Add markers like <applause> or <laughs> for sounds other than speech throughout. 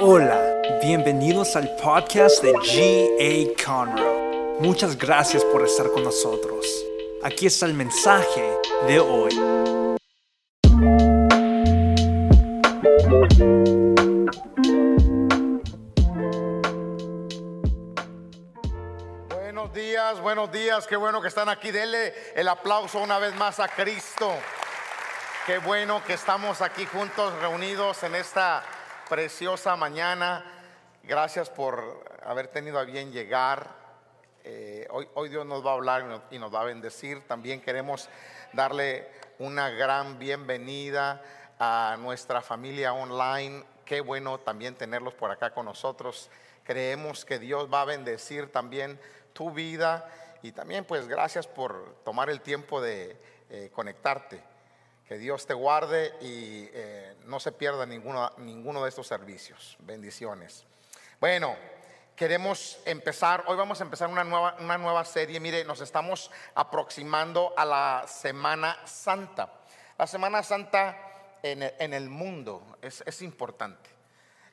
Hola, bienvenidos al podcast de G.A. Conroe. Muchas gracias por estar con nosotros. Aquí está el mensaje de hoy. Buenos días, buenos días, qué bueno que están aquí. Denle el aplauso una vez más a Cristo. Qué bueno que estamos aquí juntos, reunidos en esta preciosa mañana. Gracias por haber tenido a bien llegar. Eh, hoy, hoy Dios nos va a hablar y nos va a bendecir. También queremos darle una gran bienvenida a nuestra familia online. Qué bueno también tenerlos por acá con nosotros. Creemos que Dios va a bendecir también tu vida y también pues gracias por tomar el tiempo de eh, conectarte. Que Dios te guarde y eh, no se pierda ninguno, ninguno de estos servicios. Bendiciones. Bueno, queremos empezar, hoy vamos a empezar una nueva, una nueva serie. Mire, nos estamos aproximando a la Semana Santa. La Semana Santa en el, en el mundo es, es, importante.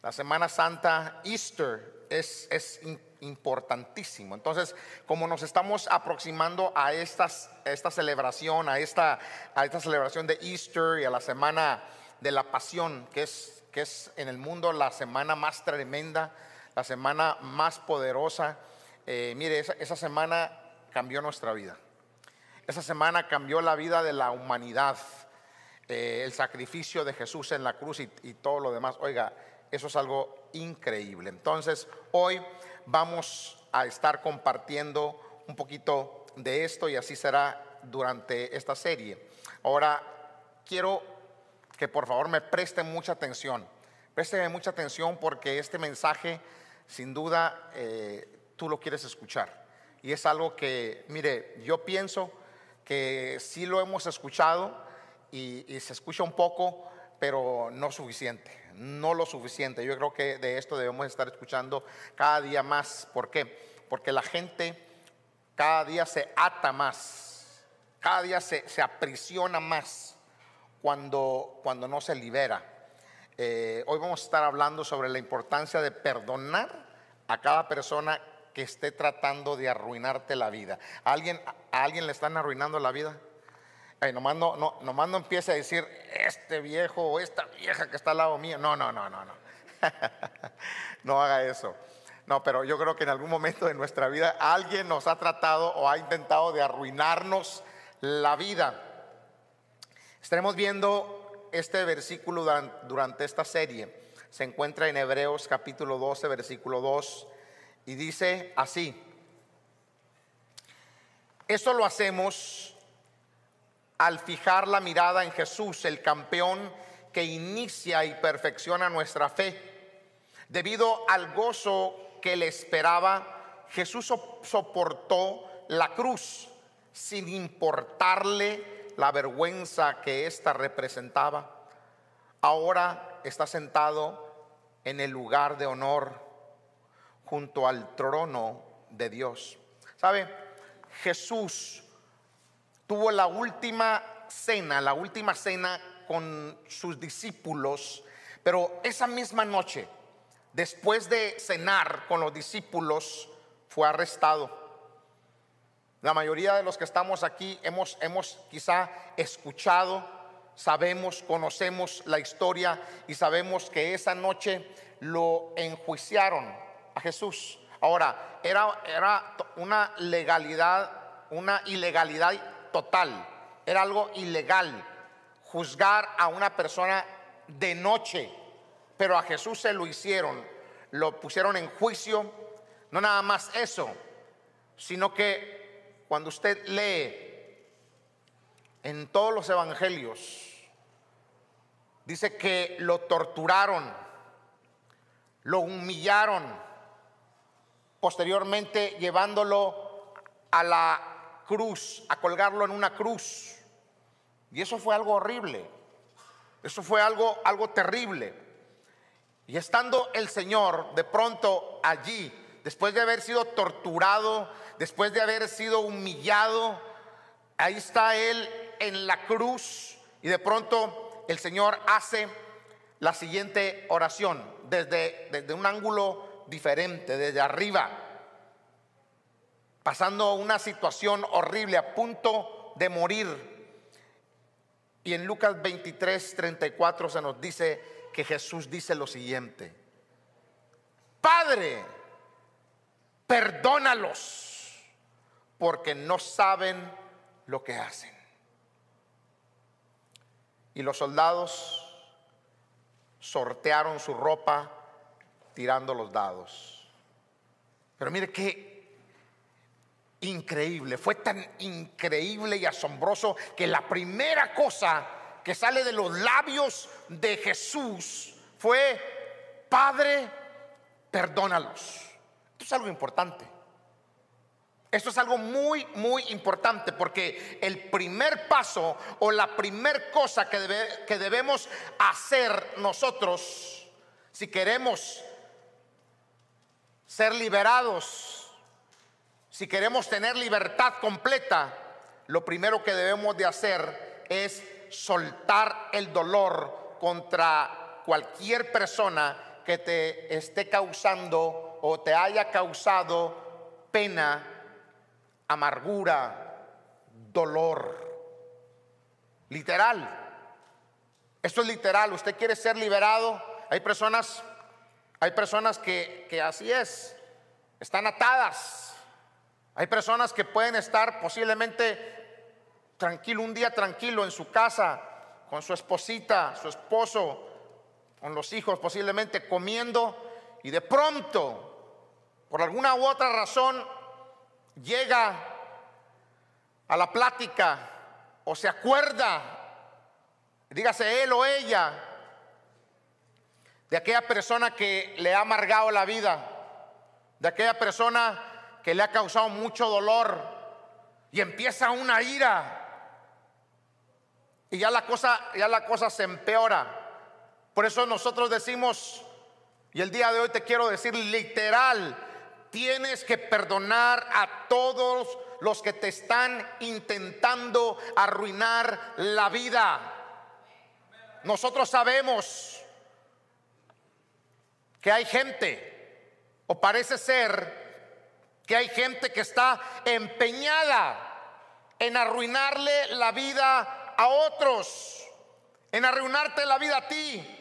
La Semana Santa, Easter, es, es importantísimo. Entonces, como nos estamos aproximando a esta celebración, a esta, a esta celebración de Easter y a la semana de la pasión, que es, que es en el mundo la semana más tremenda, la semana más poderosa. Eh, mire, esa, esa semana cambió nuestra vida. Esa semana cambió la vida de la humanidad. Eh, el sacrificio de Jesús en la cruz y todo lo demás. Oiga, eso es algo increíble. Entonces, hoy vamos a estar compartiendo un poquito de esto y así será durante esta serie. Ahora, quiero que por favor me presten mucha atención. Présteme mucha atención porque este mensaje, sin duda, eh, tú lo quieres escuchar. Y es algo que, mire, yo pienso que sí lo hemos escuchado y, y se escucha un poco, pero no suficiente no lo suficiente. Yo creo que de esto debemos estar escuchando cada día más. ¿Por qué? Porque la gente cada día se ata más, cada día se, se aprisiona más cuando, cuando no se libera. Eh, hoy vamos a estar hablando sobre la importancia de perdonar a cada persona que esté tratando de arruinarte la vida. ¿A alguien, a alguien le están arruinando la vida? Ay, nomás, no, no, nomás no empiece a decir, este viejo o esta vieja que está al lado mío. No, no, no, no, no. <laughs> no haga eso. No, pero yo creo que en algún momento de nuestra vida alguien nos ha tratado o ha intentado de arruinarnos la vida. Estaremos viendo este versículo durante esta serie. Se encuentra en Hebreos capítulo 12, versículo 2, y dice así, eso lo hacemos al fijar la mirada en Jesús, el campeón que inicia y perfecciona nuestra fe. Debido al gozo que le esperaba, Jesús soportó la cruz sin importarle la vergüenza que ésta representaba. Ahora está sentado en el lugar de honor junto al trono de Dios. ¿Sabe? Jesús tuvo la última cena, la última cena con sus discípulos, pero esa misma noche, después de cenar con los discípulos, fue arrestado. La mayoría de los que estamos aquí hemos, hemos quizá escuchado, sabemos, conocemos la historia y sabemos que esa noche lo enjuiciaron a Jesús. Ahora, era, era una legalidad, una ilegalidad total, era algo ilegal juzgar a una persona de noche, pero a Jesús se lo hicieron, lo pusieron en juicio, no nada más eso, sino que cuando usted lee en todos los evangelios, dice que lo torturaron, lo humillaron, posteriormente llevándolo a la cruz, a colgarlo en una cruz. Y eso fue algo horrible. Eso fue algo, algo terrible. Y estando el Señor de pronto allí, después de haber sido torturado, después de haber sido humillado, ahí está Él en la cruz y de pronto el Señor hace la siguiente oración desde, desde un ángulo diferente, desde arriba, pasando una situación horrible, a punto de morir. Y en Lucas 23, 34 se nos dice que Jesús dice lo siguiente, Padre, perdónalos, porque no saben lo que hacen. Y los soldados sortearon su ropa tirando los dados. Pero mire qué increíble, fue tan increíble y asombroso que la primera cosa que sale de los labios de Jesús fue, Padre, perdónalos. Esto es algo importante. Esto es algo muy, muy importante porque el primer paso o la primer cosa que, que debemos hacer nosotros, si queremos ser liberados, si queremos tener libertad completa, lo primero que debemos de hacer es soltar el dolor contra cualquier persona que te esté causando o te haya causado pena amargura, dolor. Literal. Esto es literal. Usted quiere ser liberado. Hay personas, hay personas que, que así es. Están atadas. Hay personas que pueden estar posiblemente tranquilo, un día tranquilo en su casa, con su esposita, su esposo, con los hijos posiblemente comiendo y de pronto, por alguna u otra razón, llega a la plática o se acuerda, dígase él o ella, de aquella persona que le ha amargado la vida, de aquella persona que le ha causado mucho dolor y empieza una ira y ya la cosa ya la cosa se empeora. Por eso nosotros decimos y el día de hoy te quiero decir literal, tienes que perdonar a todos los que te están intentando arruinar la vida. Nosotros sabemos que hay gente, o parece ser que hay gente que está empeñada en arruinarle la vida a otros, en arruinarte la vida a ti.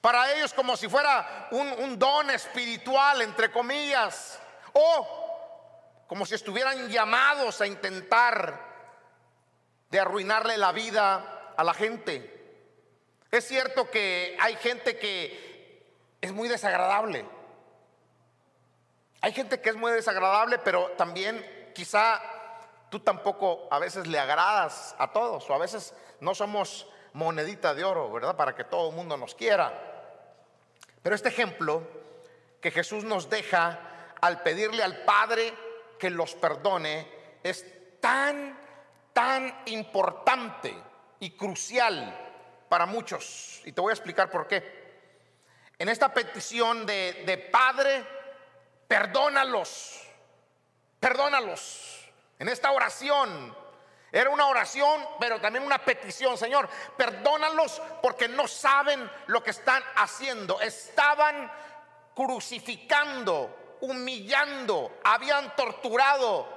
Para ellos como si fuera un, don espiritual, entre comillas, o como si estuvieran llamados a intentar de arruinarle la vida a la gente. Es cierto que hay gente que es muy desagradable. Hay gente que es muy desagradable, pero también quizá tú tampoco a veces le agradas a todos, o a veces no somos monedita de oro, ¿verdad? Para que todo el mundo nos quiera. Pero este ejemplo que Jesús nos deja al pedirle al Padre que los perdone es tan, tan importante y crucial para muchos. Y te voy a explicar por qué. En esta petición de, de Padre, perdónalos, perdónalos. En esta oración, era una oración, pero también una petición. Señor, perdónalos porque no saben lo que están haciendo. Estaban crucificando, humillando, habían torturado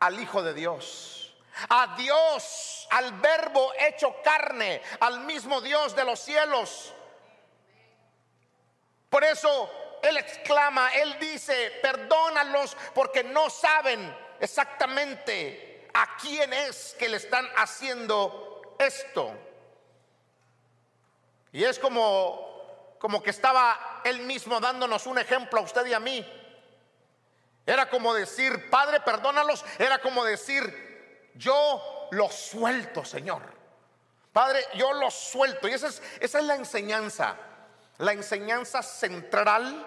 al Hijo de Dios. A Dios, al verbo hecho carne, al mismo Dios de los cielos. Por eso Él exclama, Él dice, perdónalos porque no saben exactamente a quién es que le están haciendo esto. Y es como, como que estaba él mismo dándonos un ejemplo a usted y a mí. Era como decir, Padre, perdónalos. Era como decir, yo los suelto, Señor. Padre, yo los suelto. Y esa es, esa es la enseñanza, la enseñanza central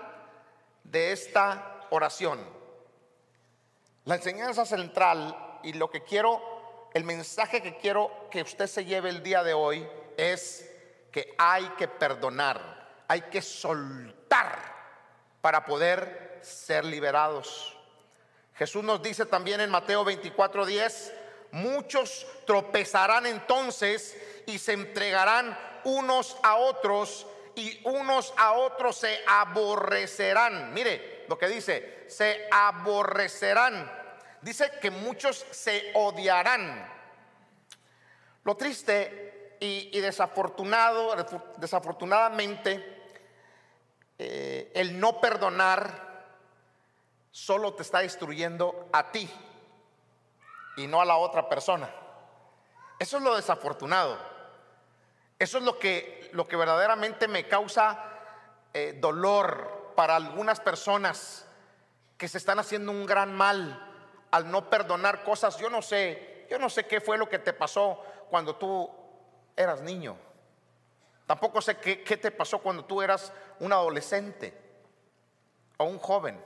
de esta oración. La enseñanza central y lo que quiero, el mensaje que quiero que usted se lleve el día de hoy es que hay que perdonar, hay que soltar para poder ser liberados. Jesús nos dice también en Mateo 24:10, muchos tropezarán entonces y se entregarán unos a otros y unos a otros se aborrecerán. Mire lo que dice, se aborrecerán. Dice que muchos se odiarán. Lo triste y, desafortunado, desafortunadamente, eh, el no perdonar solo te está destruyendo a ti y no a la otra persona. Eso es lo desafortunado. Eso es lo que, lo que verdaderamente me causa eh, dolor para algunas personas que se están haciendo un gran mal al no perdonar cosas. Yo no sé, yo no sé qué fue lo que te pasó cuando tú eras niño. Tampoco sé qué, qué te pasó cuando tú eras un adolescente o un joven.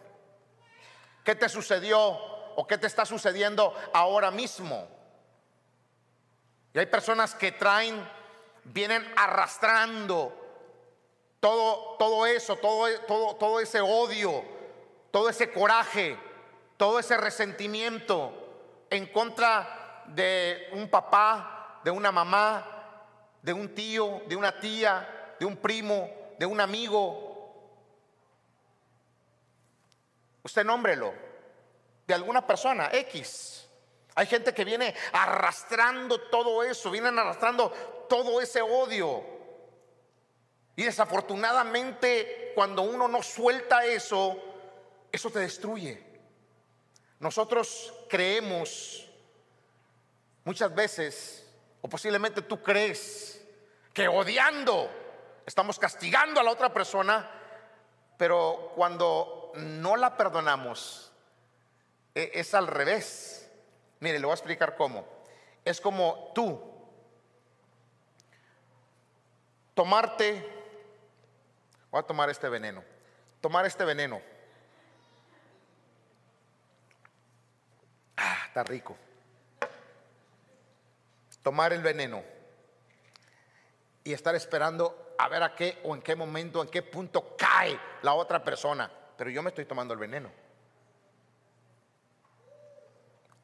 ¿Qué te sucedió o qué te está sucediendo ahora mismo. Y hay personas que traen, vienen arrastrando todo, todo eso, todo, todo, todo ese odio, todo ese coraje, todo ese resentimiento en contra de un papá, de una mamá, de un tío, de una tía, de un primo, de un amigo. Usted nómbrelo de alguna persona, X. Hay gente que viene arrastrando todo eso, vienen arrastrando todo ese odio. Y desafortunadamente cuando uno no suelta eso, eso te destruye. Nosotros creemos muchas veces, o posiblemente tú crees, que odiando estamos castigando a la otra persona, pero cuando no la perdonamos, e, es al revés. Mire, le voy a explicar cómo. Es como tú tomarte, voy a tomar este veneno, tomar este veneno. Ah, está rico. Tomar el veneno y estar esperando a ver a qué o en qué momento, en qué punto cae la otra persona. Pero yo me estoy tomando el veneno.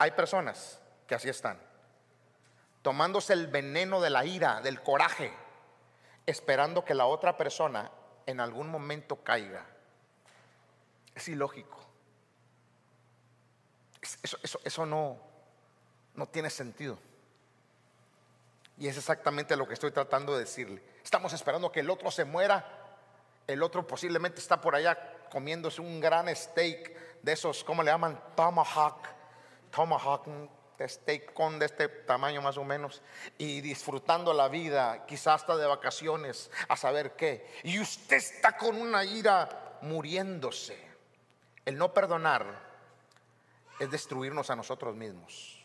Hay personas que así están, tomándose el veneno de la ira, del coraje, esperando que la otra persona en algún momento caiga. Es ilógico. Eso, eso, no, no tiene sentido. Y es exactamente lo que estoy tratando de decirle. Estamos esperando que el otro se muera. El otro posiblemente está por allá comiéndose un gran steak de esos, ¿cómo le llaman? Tomahawk tomahawk, de steak con de este tamaño más o menos, y disfrutando la vida, quizás hasta de vacaciones, a saber qué. Y usted está con una ira muriéndose. El no perdonar es destruirnos a nosotros mismos.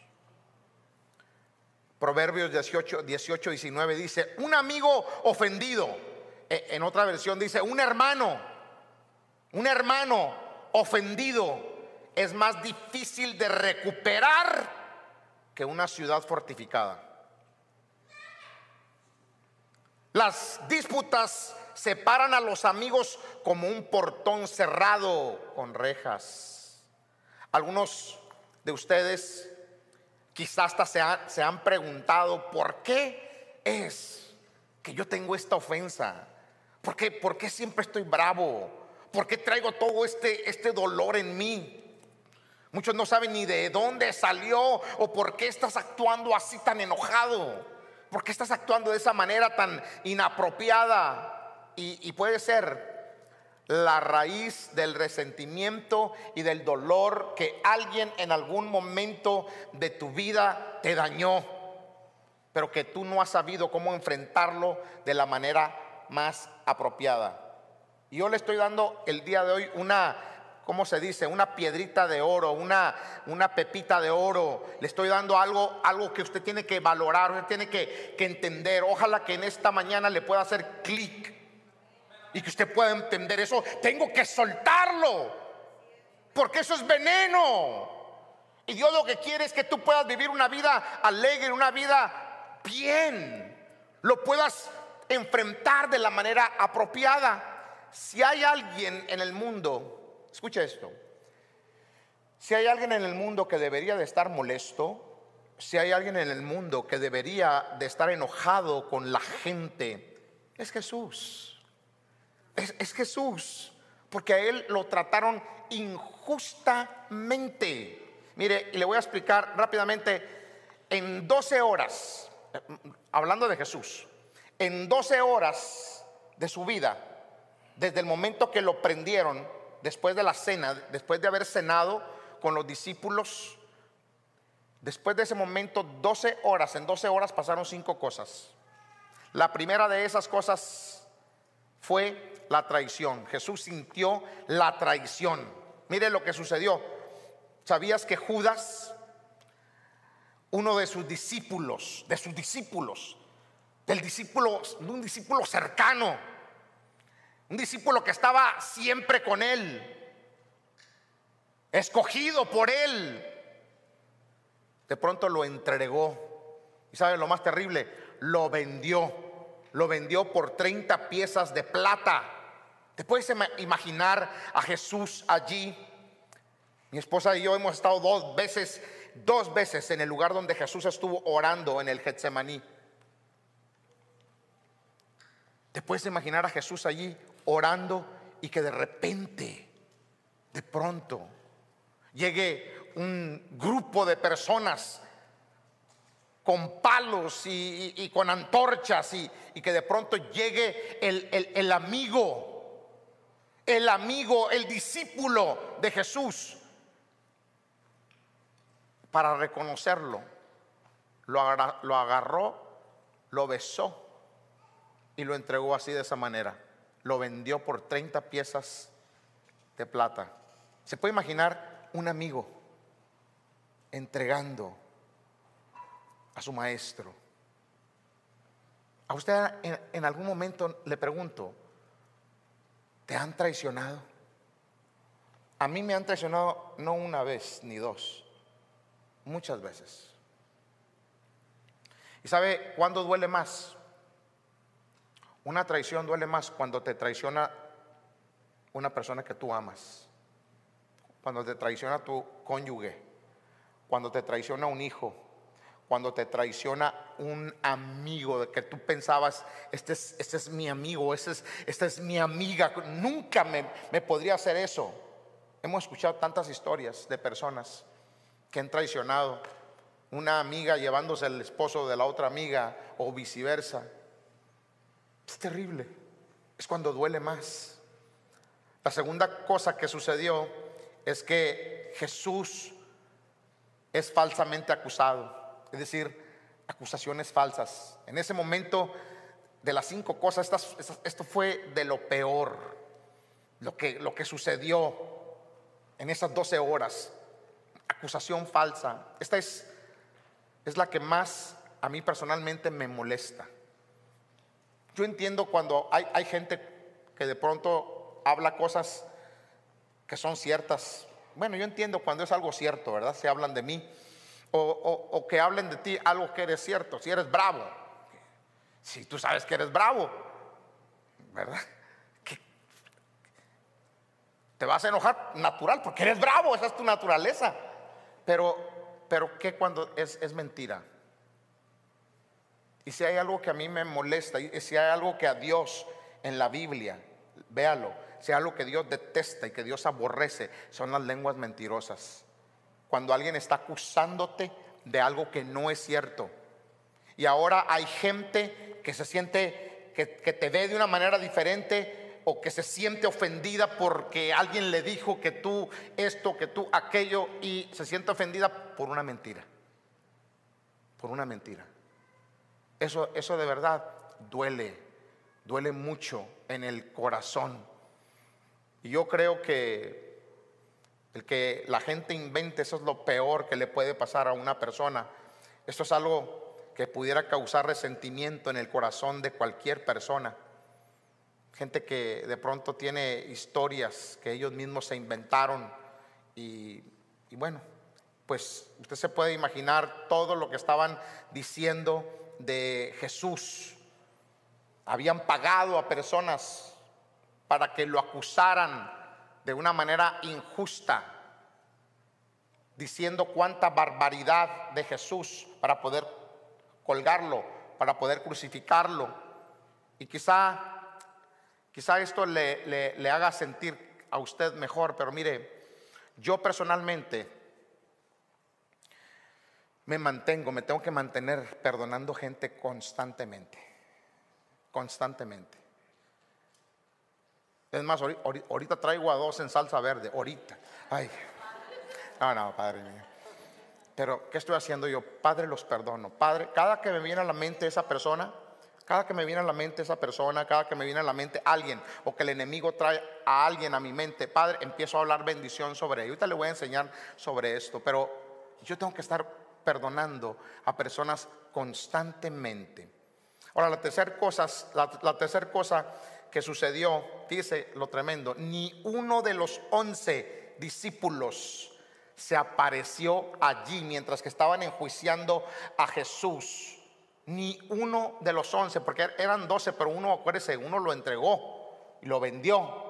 Proverbios 18, 18, 19 dice, un amigo ofendido, e, en otra versión dice, un hermano, un hermano ofendido es más difícil de recuperar que una ciudad fortificada. Las disputas separan a los amigos como un portón cerrado con rejas. Algunos de ustedes quizás hasta se, se han preguntado por qué es que yo tengo esta ofensa. ¿Por qué, ¿Por qué siempre estoy bravo? ¿Por qué traigo todo este, este dolor en mí? Muchos no saben ni de dónde salió o por qué estás actuando así tan enojado. ¿Por qué estás actuando de esa manera tan inapropiada? Y, puede ser la raíz del resentimiento y del dolor que alguien en algún momento de tu vida te dañó, pero que tú no has sabido cómo enfrentarlo de la manera más apropiada. Y yo le estoy dando el día de hoy una ¿cómo se dice? Una piedrita de oro, una, una pepita de oro. Le estoy dando algo, algo que usted tiene que valorar, usted tiene que, que entender. Ojalá que en esta mañana le pueda hacer clic y que usted pueda entender eso. Tengo que soltarlo, porque eso es veneno. Y Dios lo que quiere es que tú puedas vivir una vida alegre, una vida bien. Lo puedas enfrentar de la manera apropiada. Si hay alguien en el mundo Escucha esto. Si hay alguien en el mundo que debería de estar molesto, si hay alguien en el mundo que debería de estar enojado con la gente, es Jesús. Es, es Jesús. Porque a él lo trataron injustamente. Mire, y le voy a explicar rápidamente. En 12 horas, hablando de Jesús, en 12 horas de su vida, desde el momento que lo prendieron, después de la cena, después de haber cenado con los discípulos, después de ese momento, 12 horas, en 12 horas pasaron cinco cosas. La primera de esas cosas fue la traición. Jesús sintió la traición. Mire lo que sucedió. ¿Sabías que Judas, uno de sus discípulos, de sus discípulos, del discípulo, de un discípulo cercano, un discípulo que estaba siempre con él, escogido por él, de pronto lo entregó. ¿Y sabe lo más terrible? Lo vendió. Lo vendió por 30 piezas de plata. ¿Te puedes imaginar a Jesús allí? Mi esposa y yo hemos estado dos veces, dos veces en el lugar donde Jesús estuvo orando en el Getsemaní. ¿Te puedes imaginar a Jesús allí orando y que de repente, de pronto, llegue un grupo de personas con palos y, con antorchas y, que de pronto llegue el amigo, el amigo, el discípulo de Jesús para reconocerlo. Lo agarró, lo, besó y lo entregó así de esa manera. Lo vendió por 30 piezas de plata. ¿Se puede imaginar un amigo entregando a su maestro. A usted en, algún momento le pregunto, ¿te han traicionado? A mí me han traicionado no una vez ni dos, muchas veces. ¿Y sabe cuándo duele más? Una traición duele más cuando te traiciona una persona que tú amas cuando te traiciona tu cónyuge, cuando te traiciona un hijo, cuando te traiciona un amigo de que tú pensabas, este es, este es mi amigo, este es, esta es mi amiga, nunca me, me podría hacer eso. Hemos escuchado tantas historias de personas que han traicionado, una amiga llevándose el esposo de la otra amiga o viceversa. Es terrible, es cuando duele más. La segunda cosa que sucedió es que Jesús es falsamente acusado, es decir, acusaciones falsas. En ese momento de las cinco cosas, esto fue de lo peor, lo que, lo que sucedió en esas doce horas, acusación falsa. Esta es, es la que más a mí personalmente me molesta. Yo entiendo cuando hay, hay gente que de pronto habla cosas que son ciertas. Bueno, yo entiendo cuando es algo cierto, ¿verdad? Se hablan de mí. O, que hablen de ti algo que eres cierto. Si eres bravo. Si tú sabes que eres bravo, ¿verdad? te vas a enojar natural porque eres bravo, esa es tu naturaleza. Pero, pero ¿qué cuando es, es mentira? Y si hay algo que a mí me molesta, y si hay algo que a Dios en la Biblia, véalo, si algo que Dios detesta y que Dios aborrece, son las lenguas mentirosas. Cuando alguien está acusándote de algo que no es cierto. Y ahora hay gente que se siente, que, te ve de una manera diferente o que se siente ofendida porque alguien le dijo que tú esto, que tú aquello y se siente ofendida por una mentira. Por una mentira. Eso, eso de verdad duele, duele mucho en el corazón. Y yo creo que el que la gente invente, eso es lo peor que le puede pasar a una persona. Esto es algo que pudiera causar resentimiento en el corazón de cualquier persona. Gente que de pronto tiene historias que ellos mismos se inventaron y, y bueno, pues usted se puede imaginar todo lo que estaban diciendo de Jesús. Habían pagado a personas para que lo acusaran de una manera injusta, diciendo cuánta barbaridad de Jesús para poder colgarlo, para poder crucificarlo. Y quizá, quizá esto le, le, haga sentir a usted mejor, pero mire, yo personalmente me mantengo, me tengo que mantener perdonando gente constantemente, constantemente. Es más, ahorita traigo a dos en salsa verde, ahorita. Ay, no, no, Padre mío. Pero, ¿qué estoy haciendo yo? Padre, los perdono. Padre, cada que me viene a la mente esa persona, cada que me viene a la mente esa persona, cada que me viene a la mente alguien, o que el enemigo trae a alguien a mi mente, Padre, empiezo a hablar bendición sobre él. Ahorita le voy a enseñar sobre esto, pero yo tengo que estar perdonando a personas constantemente. Ahora, la tercera cosa, la, la tercera cosa que sucedió, dice lo tremendo, ni uno de los once discípulos se apareció allí mientras que estaban enjuiciando a Jesús. Ni uno de los once, porque eran doce, pero uno, acuérdese, uno lo entregó y lo vendió.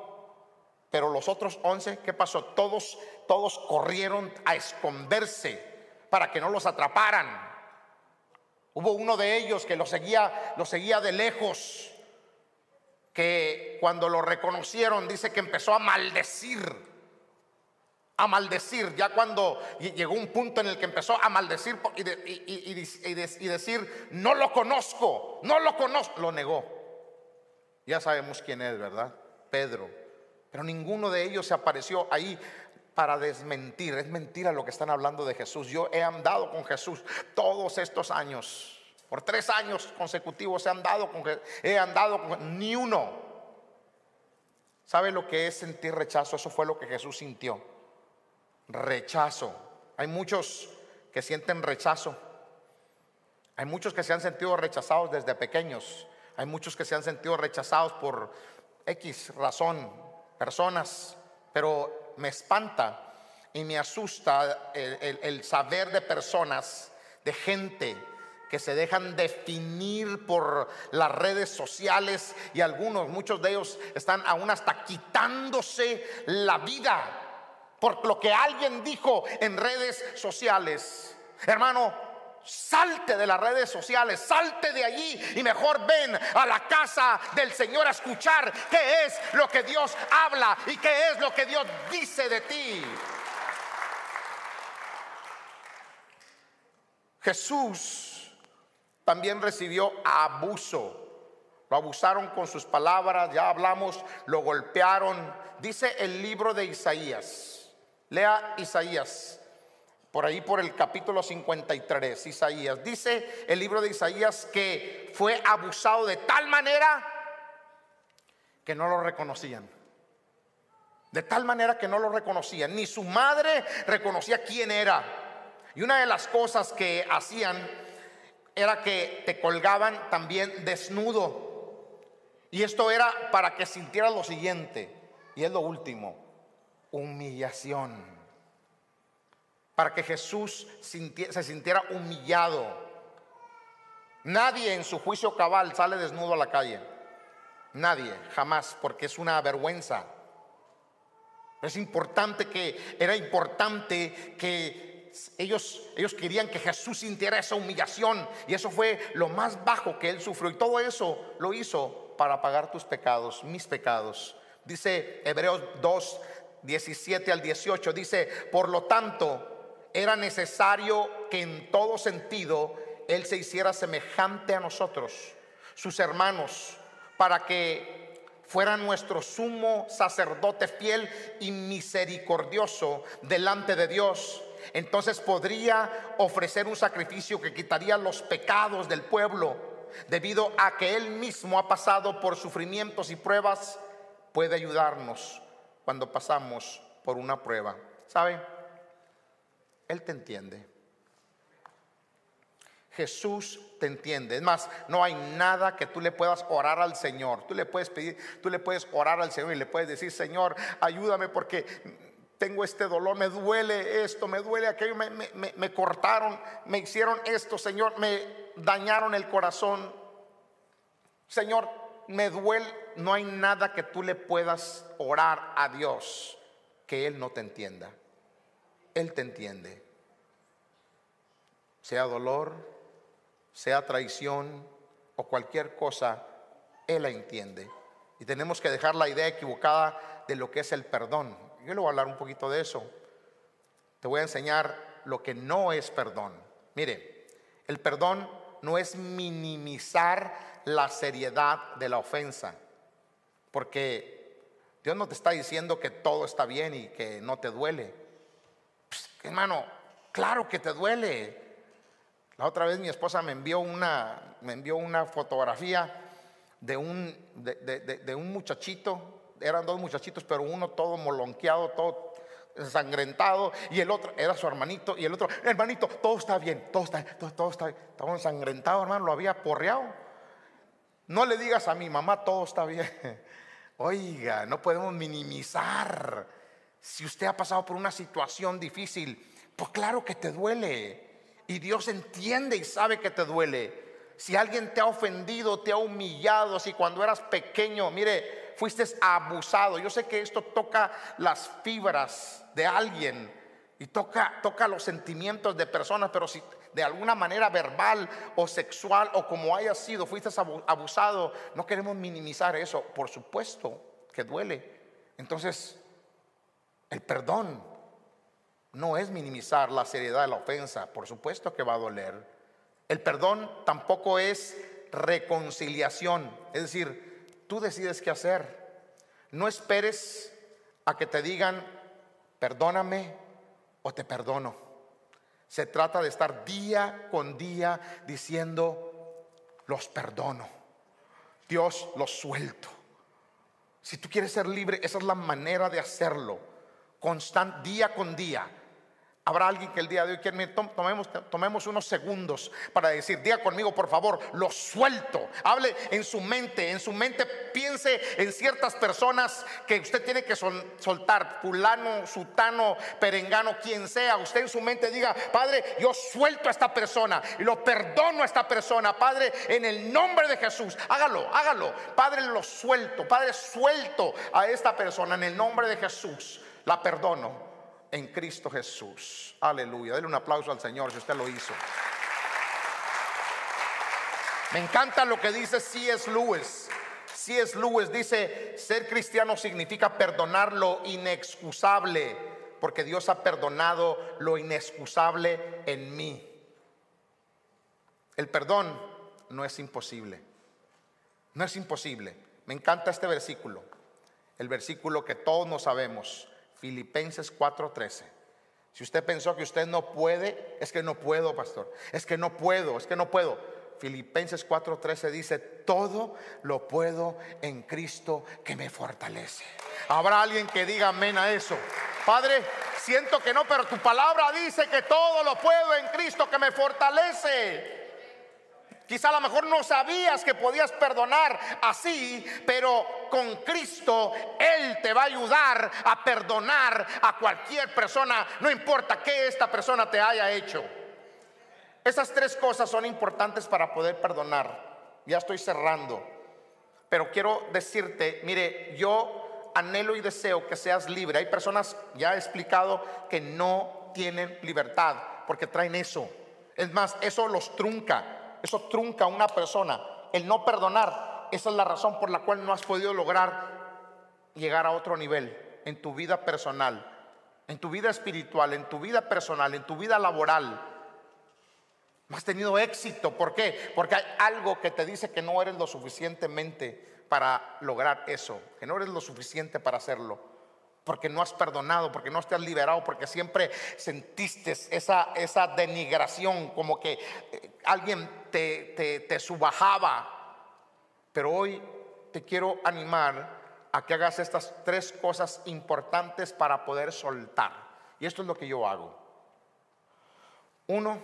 Pero los otros once, ¿qué pasó? Todos, todos corrieron a esconderse para que no los atraparan. Hubo uno de ellos que lo seguía, lo seguía de lejos, que cuando lo reconocieron dice que empezó a maldecir a maldecir, ya cuando llegó un punto en el que empezó a maldecir y, y, decir, no lo conozco, no lo conozco, lo negó. Ya sabemos quién es, ¿verdad? Pedro. Pero ninguno de ellos se apareció ahí para desmentir. Es mentira lo que están hablando de Jesús. Yo he andado con Jesús todos estos años. Por tres años consecutivos he andado con He andado ni uno. ¿Sabe lo que es sentir rechazo? Eso fue lo que Jesús sintió. Rechazo. Hay muchos que sienten rechazo. Hay muchos que se han sentido rechazados desde pequeños. Hay muchos que se han sentido rechazados por X razón, personas. Pero me espanta y me asusta el, saber de personas, de gente que se dejan definir por las redes sociales y algunos, muchos de ellos están aún hasta quitándose la vida por lo que alguien dijo en redes sociales. Hermano, Salte de las redes sociales, salte de allí y mejor ven a la casa del Señor a escuchar qué es lo que Dios habla y qué es lo que Dios dice de ti. Jesús también recibió abuso. Lo abusaron con sus palabras, ya hablamos, lo golpearon. Dice el libro de Isaías. Lea Isaías por ahí por el capítulo 53, Isaías. Dice el libro de Isaías que fue abusado de tal manera que no lo reconocían. De tal manera que no lo reconocían. Ni su madre reconocía quién era. Y una de las cosas que hacían era que te colgaban también desnudo. Y esto era para que sintiera lo siguiente. Y es lo último. Humillación para que Jesús se sintiera humillado. Nadie en su juicio cabal sale desnudo a la calle. Nadie, jamás, porque es una vergüenza. Es importante que, era importante que ellos, ellos querían que Jesús sintiera esa humillación y eso fue lo más bajo que él sufrió y todo eso lo hizo para pagar tus pecados, mis pecados. Dice Hebreos 2, 17 al 18, dice, por lo tanto, era necesario que en todo sentido Él se hiciera semejante a nosotros, sus hermanos, para que fuera nuestro sumo sacerdote fiel y misericordioso delante de Dios. Entonces podría ofrecer un sacrificio que quitaría los pecados del pueblo, debido a que Él mismo ha pasado por sufrimientos y pruebas, puede ayudarnos cuando pasamos por una prueba. ¿Sabe? Él te entiende. Jesús te entiende. Es más, no hay nada que tú le puedas orar al Señor. Tú le puedes pedir, tú le puedes orar al Señor y le puedes decir, Señor, ayúdame porque tengo este dolor, me duele esto, me duele aquello, me, me cortaron, me hicieron esto, Señor, me dañaron el corazón. Señor, me duele. No hay nada que tú le puedas orar a Dios que Él no te entienda. Él te entiende. Sea dolor, sea traición o cualquier cosa, Él la entiende. Y tenemos que dejar la idea equivocada de lo que es el perdón. Yo le voy a hablar un poquito de eso. Te voy a enseñar lo que no es perdón. Mire, el perdón no es minimizar la seriedad de la ofensa, porque Dios no te está diciendo que todo está bien y que no te duele. Pues, hermano, claro que te duele. La otra vez mi esposa me envió una, me envió una fotografía de un, de, un muchachito, eran dos muchachitos, pero uno todo molonqueado, todo ensangrentado, y el otro era su hermanito, y el otro, hermanito, todo está bien, todo está, todo, todo está bien, estaba ensangrentado, hermano, lo había porreado. No le digas a mi mamá, todo está bien. <laughs> Oiga, no podemos minimizar. Si usted ha pasado por una situación difícil, pues claro que te duele. Y Dios entiende y sabe que te duele si alguien te ha ofendido, te ha humillado, si cuando eras pequeño, mire, fuiste abusado. Yo sé que esto toca las fibras de alguien y toca, toca los sentimientos de personas, pero si de alguna manera verbal o sexual o como haya sido, fuiste abusado, no queremos minimizar eso. Por supuesto que duele. Entonces, el perdón no es minimizar la seriedad de la ofensa, por supuesto que va a doler. El perdón tampoco es reconciliación. Es decir, tú decides qué hacer. No esperes a que te digan, perdóname o te perdono. Se trata de estar día con día diciendo, los perdono. Dios los suelto. Si tú quieres ser libre, esa es la manera de hacerlo. Día con día. Habrá alguien que el día de hoy tomemos, tomemos unos segundos para decir, diga conmigo por favor, lo suelto. Hable en su mente, en su mente piense en ciertas personas que usted tiene que soltar, fulano, sutano, perengano, quien sea. Usted en su mente diga, Padre, yo suelto a esta persona y lo perdono a esta persona, Padre, en el nombre de Jesús. Hágalo, hágalo. Padre, lo suelto, Padre, suelto a esta persona en el nombre de Jesús. La perdono en Cristo Jesús. Aleluya. Dele un aplauso al Señor si usted lo hizo. Me encanta lo que dice C.S. Lewis. C.S. Lewis dice, ser cristiano significa perdonar lo inexcusable, porque Dios ha perdonado lo inexcusable en mí. El perdón no es imposible. No es imposible. Me encanta este versículo. El versículo que todos nos sabemos. Filipenses 4:13. Si usted pensó que usted no puede, es que no puedo, pastor. Es que no puedo, es que no puedo. Filipenses 4:13 dice, todo lo puedo en Cristo que me fortalece. Habrá alguien que diga amén a eso. Padre, siento que no, pero tu palabra dice que todo lo puedo en Cristo que me fortalece. Quizá a lo mejor no sabías que podías perdonar así, pero con Cristo Él te va a ayudar a perdonar a cualquier persona, no importa qué esta persona te haya hecho. Esas tres cosas son importantes para poder perdonar. Ya estoy cerrando, pero quiero decirte, mire, yo anhelo y deseo que seas libre. Hay personas, ya he explicado, que no tienen libertad porque traen eso. Es más, eso los trunca. Eso trunca a una persona. El no perdonar, esa es la razón por la cual no has podido lograr llegar a otro nivel en tu vida personal, en tu vida espiritual, en tu vida personal, en tu vida laboral. No has tenido éxito. ¿Por qué? Porque hay algo que te dice que no eres lo suficientemente para lograr eso, que no eres lo suficiente para hacerlo porque no has perdonado, porque no te has liberado, porque siempre sentiste esa, esa denigración, como que eh, alguien te, subajaba. Pero hoy te quiero animar a que hagas estas tres cosas importantes para poder soltar. Y esto es lo que yo hago. Uno,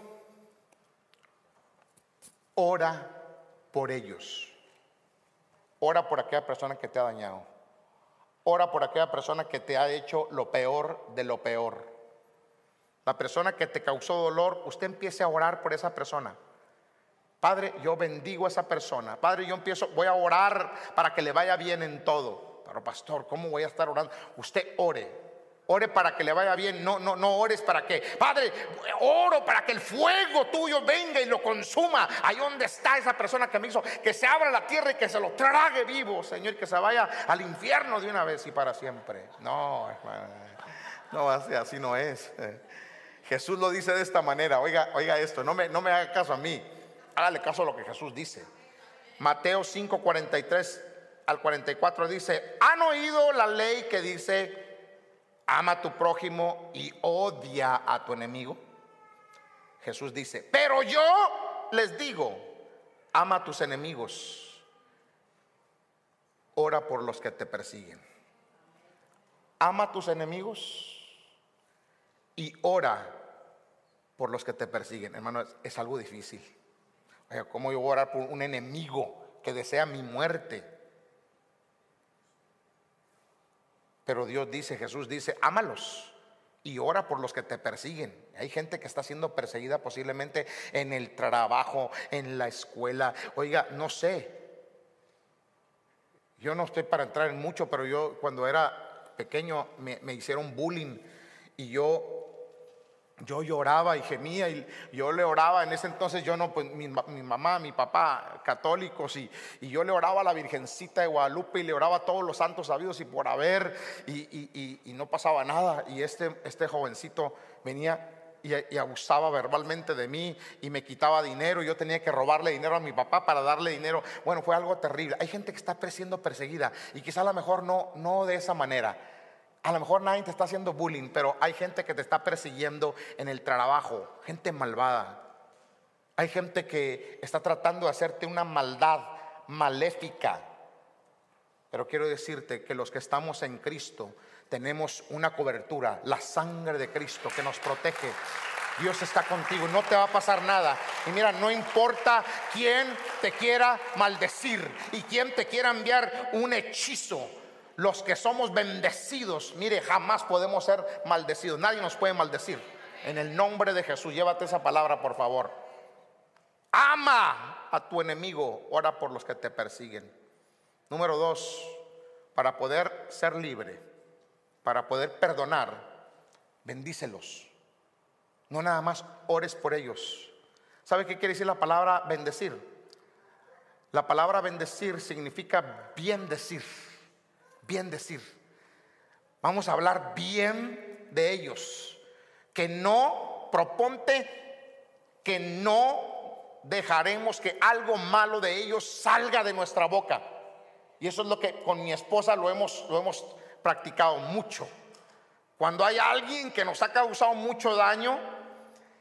ora por ellos. Ora por aquella persona que te ha dañado. Ora por aquella persona que te ha hecho lo peor de lo peor. La persona que te causó dolor, usted empiece a orar por esa persona. Padre, yo bendigo a esa persona. Padre, yo empiezo, voy a orar para que le vaya bien en todo. Pero pastor, ¿cómo voy a estar orando? Usted ore. Ore para que le vaya bien, no, no, no ores para que, Padre, oro para que el fuego tuyo venga y lo consuma. Ahí donde está esa persona que me hizo, que se abra la tierra y que se lo trague vivo, Señor, que se vaya al infierno de una vez y para siempre. No, no, así, así no es. Jesús lo dice de esta manera, oiga, oiga esto, no me, no me haga caso a mí, hágale caso a lo que Jesús dice. Mateo 5, 43 al 44 dice, ¿han oído la ley que dice ama a tu prójimo y odia a tu enemigo. Jesús dice, pero yo les digo, ama a tus enemigos, ora por los que te persiguen. Ama a tus enemigos y ora por los que te persiguen. Hermano, es, algo difícil. ¿Cómo yo voy a orar por un enemigo que desea mi muerte? Pero Dios dice, Jesús dice, ámalos y ora por los que te persiguen. Hay gente que está siendo perseguida posiblemente en el trabajo, en la escuela. Oiga, no sé. Yo no estoy para entrar en mucho, pero yo cuando era pequeño me, me hicieron bullying y yo yo lloraba y gemía y yo le oraba, en ese entonces yo no, pues mi, mamá, mi papá, católicos, y, yo le oraba a la Virgencita de Guadalupe y le oraba a todos los santos sabidos y por haber, y, no pasaba nada. Y este, este jovencito venía y, abusaba verbalmente de mí y me quitaba dinero. Y yo tenía que robarle dinero a mi papá para darle dinero. Bueno, fue algo terrible. Hay gente que está siendo perseguida y quizá a lo mejor no, no de esa manera. A lo mejor nadie te está haciendo bullying, pero hay gente que te está persiguiendo en el trabajo, gente malvada. Hay gente que está tratando de hacerte una maldad maléfica. Pero quiero decirte que los que estamos en Cristo tenemos una cobertura, la sangre de Cristo que nos protege. Dios está contigo, no te va a pasar nada. Y mira, no importa quién te quiera maldecir y quién te quiera enviar un hechizo, los que somos bendecidos, mire, jamás podemos ser maldecidos. Nadie nos puede maldecir. En el nombre de Jesús, llévate esa palabra, por favor. Ama a tu enemigo, ora por los que te persiguen. Número dos, para poder ser libre, para poder perdonar, bendícelos. No nada más ores por ellos. ¿Sabe qué quiere decir la palabra bendecir? La palabra bendecir significa bien decir bien decir. Vamos a hablar bien de ellos. Que no proponte que no dejaremos que algo malo de ellos salga de nuestra boca. Y eso es lo que con mi esposa lo hemos, lo hemos practicado mucho. Cuando hay alguien que nos ha causado mucho daño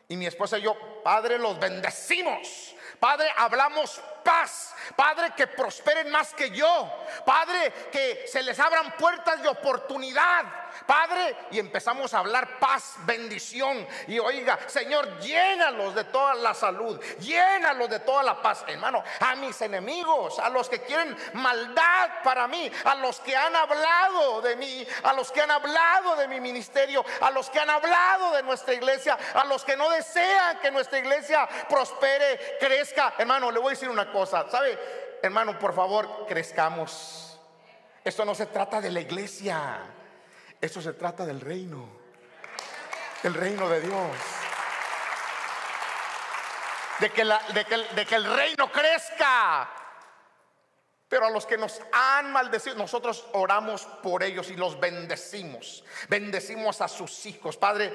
y mi esposa y yo, Padre, los bendecimos. Padre, hablamos paz. Padre, que prosperen más que yo. Padre, que se les abran puertas de oportunidad. Padre, y empezamos a hablar paz, bendición. Y oiga, Señor, llénalos de toda la salud, llénalos de toda la paz. Hermano, a mis enemigos, a los que quieren maldad para mí, a los que han hablado de mí, a los que han hablado de mi ministerio, a los que han hablado de nuestra iglesia, a los que no desean que nuestra iglesia prospere, crezca. Hermano, le voy a decir una cosa, ¿sabe? Hermano, por favor, crezcamos. Esto no se trata de la iglesia, esto se trata del reino, del reino de Dios. De que el reino crezca. Pero a los que nos han maldecido, nosotros oramos por ellos y los bendecimos. Bendecimos a sus hijos. Padre,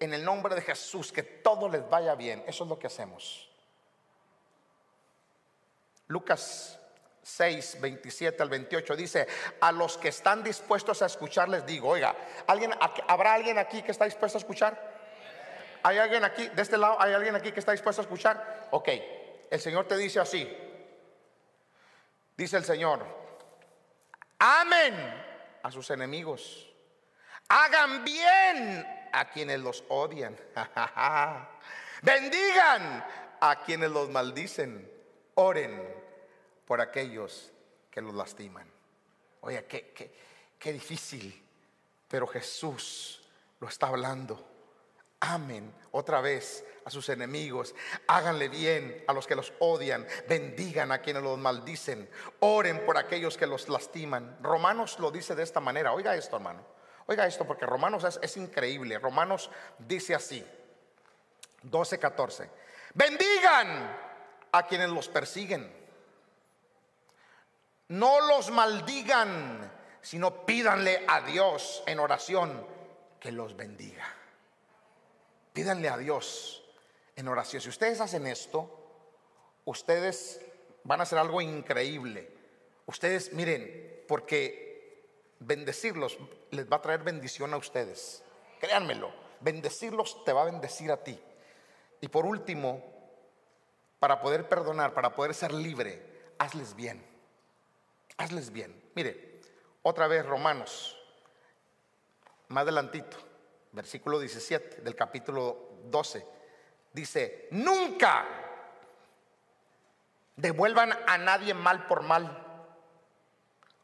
en el nombre de Jesús, que todo les vaya bien. Eso es lo que hacemos. Lucas 6, 27 al 28 dice, a los que están dispuestos a escuchar les digo, oiga, ¿alguien, ¿habrá alguien aquí que está dispuesto a escuchar? ¿Hay alguien aquí, de este lado, hay alguien aquí que está dispuesto a escuchar? Ok, el Señor te dice así, dice el Señor, amen a sus enemigos, hagan bien a quienes los odian, <laughs> bendigan a quienes los maldicen oren por aquellos que los lastiman. Oye, qué, qué, qué difícil, pero Jesús lo está hablando. Amen otra vez a sus enemigos, háganle bien a los que los odian, bendigan a quienes los maldicen, oren por aquellos que los lastiman. Romanos lo dice de esta manera, oiga esto hermano, Oiga esto porque Romanos es, es increíble. Romanos dice así, 12, 14. Bendigan a quienes los persiguen. No los maldigan, sino pídanle a Dios en oración que los bendiga. Pídanle a Dios en oración. Si ustedes hacen esto, ustedes van a hacer algo increíble. Ustedes, miren, porque bendecirlos les va a traer bendición a ustedes. Créanmelo, bendecirlos te va a bendecir a ti. Y por último, para poder perdonar, para poder ser libre, hazles bien. Hazles bien. Mire, otra vez Romanos, más adelantito, versículo 17 del capítulo 12, dice, nunca devuelvan a nadie mal por mal.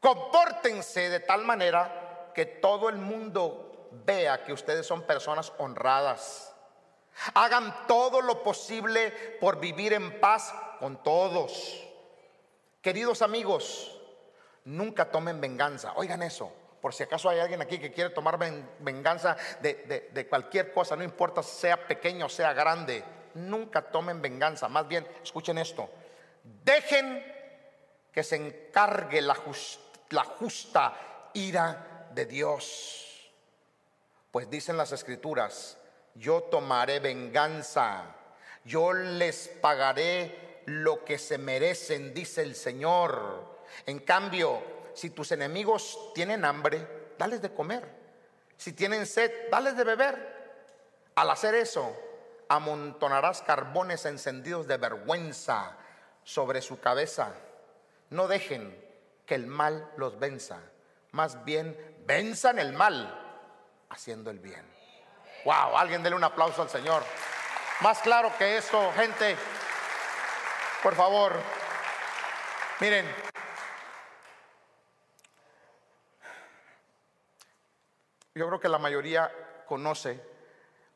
Compórtense de tal manera que todo el mundo vea que ustedes son personas honradas. Hagan todo lo posible por vivir en paz con todos. Queridos amigos, nunca tomen venganza. Oigan eso. Por si acaso hay alguien aquí que quiere tomar venganza de, de cualquier cosa, no importa sea pequeño o sea grande, nunca tomen venganza. Más bien, escuchen esto, Dejen que se encargue la, justa ira de Dios. Pues dicen las escrituras, yo tomaré venganza, yo les pagaré lo que se merecen, dice el Señor. En cambio, si tus enemigos tienen hambre, dales de comer. Si tienen sed, dales de beber. Al hacer eso, amontonarás carbones encendidos de vergüenza sobre su cabeza. No dejen que el mal los venza. Más bien, venzan el mal haciendo el bien. Wow, alguien dele un aplauso al Señor. Más claro que esto, gente. Por favor, miren. Yo creo que la mayoría conoce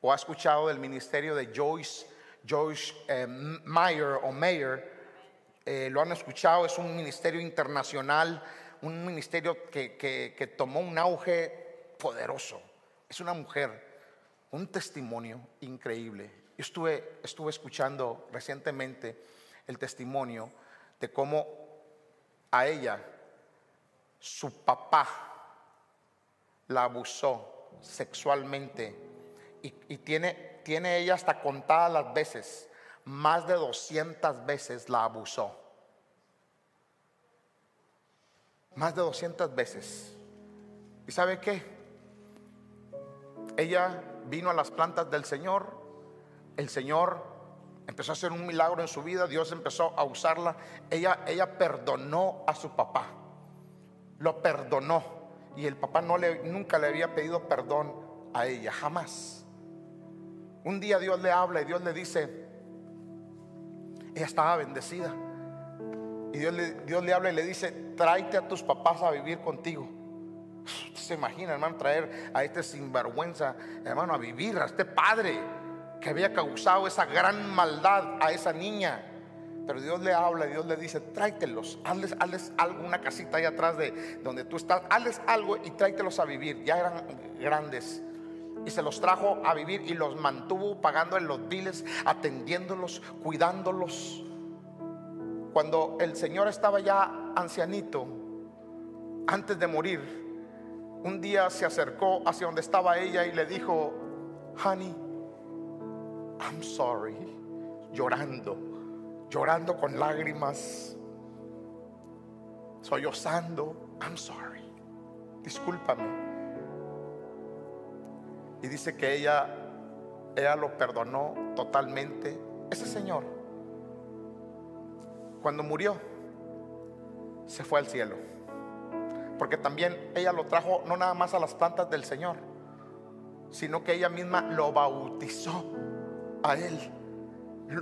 o ha escuchado del ministerio de Joyce, Joyce eh, Meyer o Mayer, eh, lo han escuchado, es un ministerio internacional, un ministerio que, tomó un auge poderoso. Es una mujer, un testimonio increíble. Yo estuve, estuve escuchando recientemente el testimonio de cómo a ella su papá la abusó sexualmente y, tiene, tiene ella hasta contadas las veces más de 200 veces la abusó. Más de 200 veces. ¿Y sabe qué? Ella vino a las plantas del Señor. El Señor empezó a hacer un milagro en su vida. Dios empezó a usarla. Ella, ella perdonó a su papá. Lo perdonó. Y el papá no le, nunca le había pedido perdón a ella. Jamás. Un día Dios le habla y Dios le dice, ella estaba bendecida. Y Dios le, Dios le habla y le dice, tráete a tus papás a vivir contigo. Se imagina, hermano, traer a este sinvergüenza, hermano, a vivir, a este padre que había causado esa gran maldad a esa niña. Pero Dios le habla Dios le dice, tráetelos, hazles, hazles algo, una casita ahí atrás de donde tú estás, hazles algo y tráetelos a vivir. Ya eran grandes y se los trajo a vivir y los mantuvo pagando en los biles, atendiéndolos, cuidándolos. Cuando el Señor estaba ya ancianito, antes de morir, un día se acercó hacia donde estaba ella y le dijo, honey, I'm sorry, llorando, llorando con lágrimas, sollozando, I'm sorry, discúlpame. Y dice que ella, ella lo perdonó totalmente. Ese señor, cuando murió, se fue al cielo. Porque también ella lo trajo no nada más a las plantas del Señor, sino que ella misma lo bautizó a él.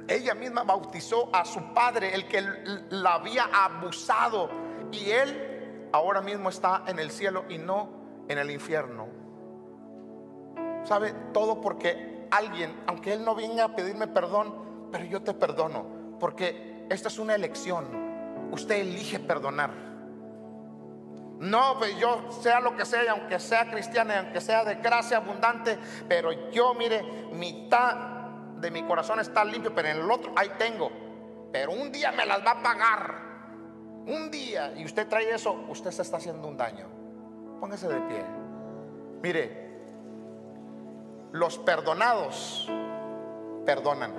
Ella misma bautizó a su padre, el que la había abusado. Y él ahora mismo está en el cielo y no en el infierno. ¿Sabe? Todo porque alguien, aunque Él no venga a pedirme perdón, pero yo te perdono. Porque esta es una elección. Usted elige perdonar. No, pues yo sea lo que sea, aunque sea cristiana, aunque sea de gracia abundante, pero yo mire, mitad de mi corazón está limpio, pero en el otro ahí tengo. Pero un día me las va a pagar. Un día, y usted trae eso, usted se está haciendo un daño. Póngase de pie. Mire, los perdonados perdonan.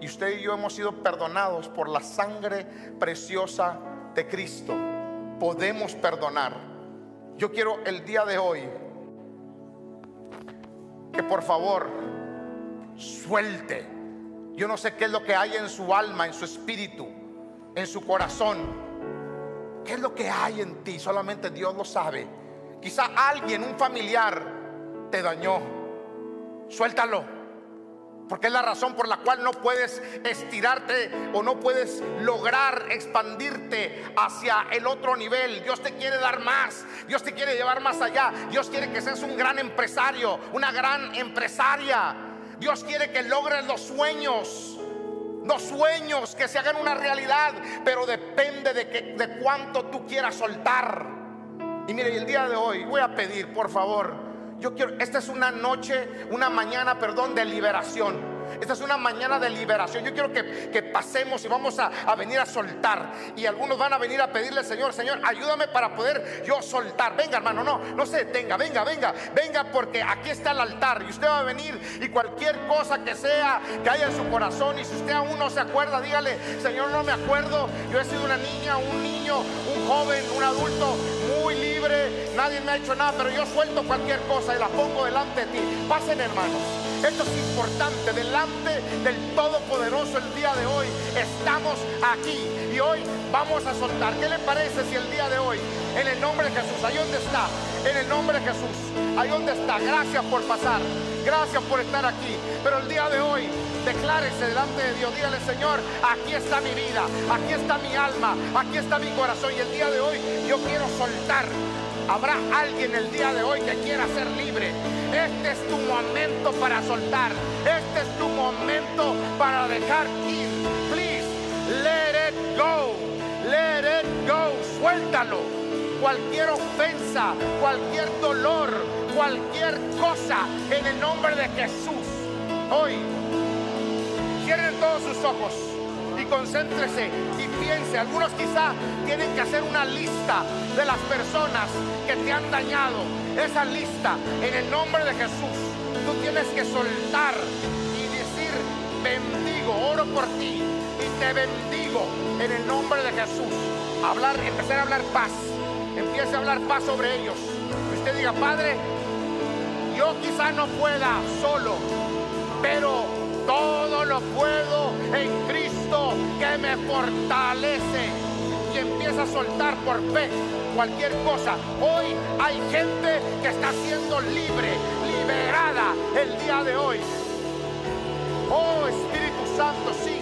Y usted y yo hemos sido perdonados por la sangre preciosa de Cristo. Podemos perdonar. Yo quiero el día de hoy que por favor suelte. Yo no sé qué es lo que hay en su alma, en su espíritu, en su corazón. ¿Qué es lo que hay en ti? Solamente Dios lo sabe. Quizá alguien, un familiar, te dañó. Suéltalo. Porque es la razón por la cual no puedes estirarte o no puedes lograr expandirte hacia el otro nivel. Dios te quiere dar más. Dios te quiere llevar más allá. Dios quiere que seas un gran empresario, una gran empresaria. Dios quiere que logres los sueños. Los sueños que se hagan una realidad, pero depende de, que, de cuánto tú quieras soltar. Y mire, el día de hoy voy a pedir, por favor, yo quiero, esta es una noche, una mañana, perdón, de liberación. Esta es una mañana de liberación. Yo quiero que, pasemos y vamos a, venir a soltar. Y algunos van a venir a pedirle, Señor, Señor, ayúdame para poder yo soltar. Venga, hermano, no, no se detenga. Venga, venga, venga, porque aquí está el altar. Y usted va a venir y cualquier cosa que sea que haya en su corazón. Y si usted aún no se acuerda, dígale, Señor, no me acuerdo. Yo he sido una niña, un niño, un joven, un adulto muy libre. Nadie me ha hecho nada, pero yo suelto cualquier cosa y la pongo delante de ti. Pasen, hermanos. Esto es importante. Delante del Todopoderoso el día de hoy estamos aquí. Y hoy vamos a soltar. ¿Qué le parece si el día de hoy, en el nombre de Jesús, ahí donde está, en el nombre de Jesús, ahí donde está, gracias por pasar, gracias por estar aquí. Pero el día de hoy, declárese delante de Dios, dígale Señor, aquí está mi vida, aquí está mi alma, aquí está mi corazón. Y el día de hoy yo quiero soltar. Habrá alguien el día de hoy que quiera ser libre este es tu momento para soltar. Este es tu momento para dejar ir. Please, let it go. Let it go. Suéltalo. Cualquier ofensa, cualquier dolor, cualquier cosa en el nombre de Jesús. Hoy, cierren todos sus ojos y concéntrese y piense. Algunos quizá tienen que hacer una lista de las personas que te han dañado esa lista en el nombre de Jesús. Tú tienes que soltar y decir, bendigo, oro por ti y te bendigo en el nombre de Jesús. Hablar, empezar a hablar paz. Empiece a hablar paz sobre ellos. Usted diga, Padre, yo quizá no pueda solo, pero todo lo puedo en Cristo que me fortalece. Y empieza a soltar por fe cualquier cosa. Hoy hay gente que está siendo libre, liberada el día de hoy. Oh Espíritu Santo, sigue.